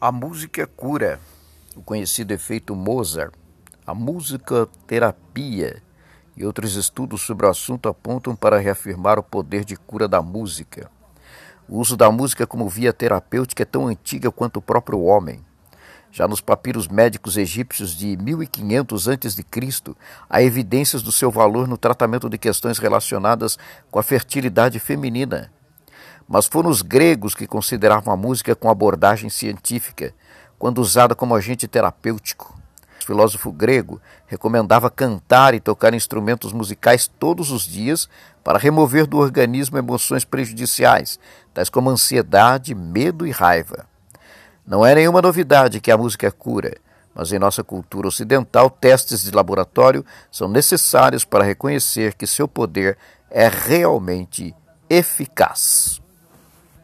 A música cura, o conhecido efeito Mozart, a música terapia e outros estudos sobre o assunto apontam para reafirmar o poder de cura da música. O uso da música como via terapêutica é tão antiga quanto o próprio homem. Já nos papiros médicos egípcios de 1500 a.C., há evidências do seu valor no tratamento de questões relacionadas com a fertilidade feminina mas foram os gregos que consideravam a música com abordagem científica, quando usada como agente terapêutico. O filósofo grego recomendava cantar e tocar instrumentos musicais todos os dias para remover do organismo emoções prejudiciais, tais como ansiedade, medo e raiva. Não é nenhuma novidade que a música cura, mas em nossa cultura ocidental, testes de laboratório são necessários para reconhecer que seu poder é realmente eficaz.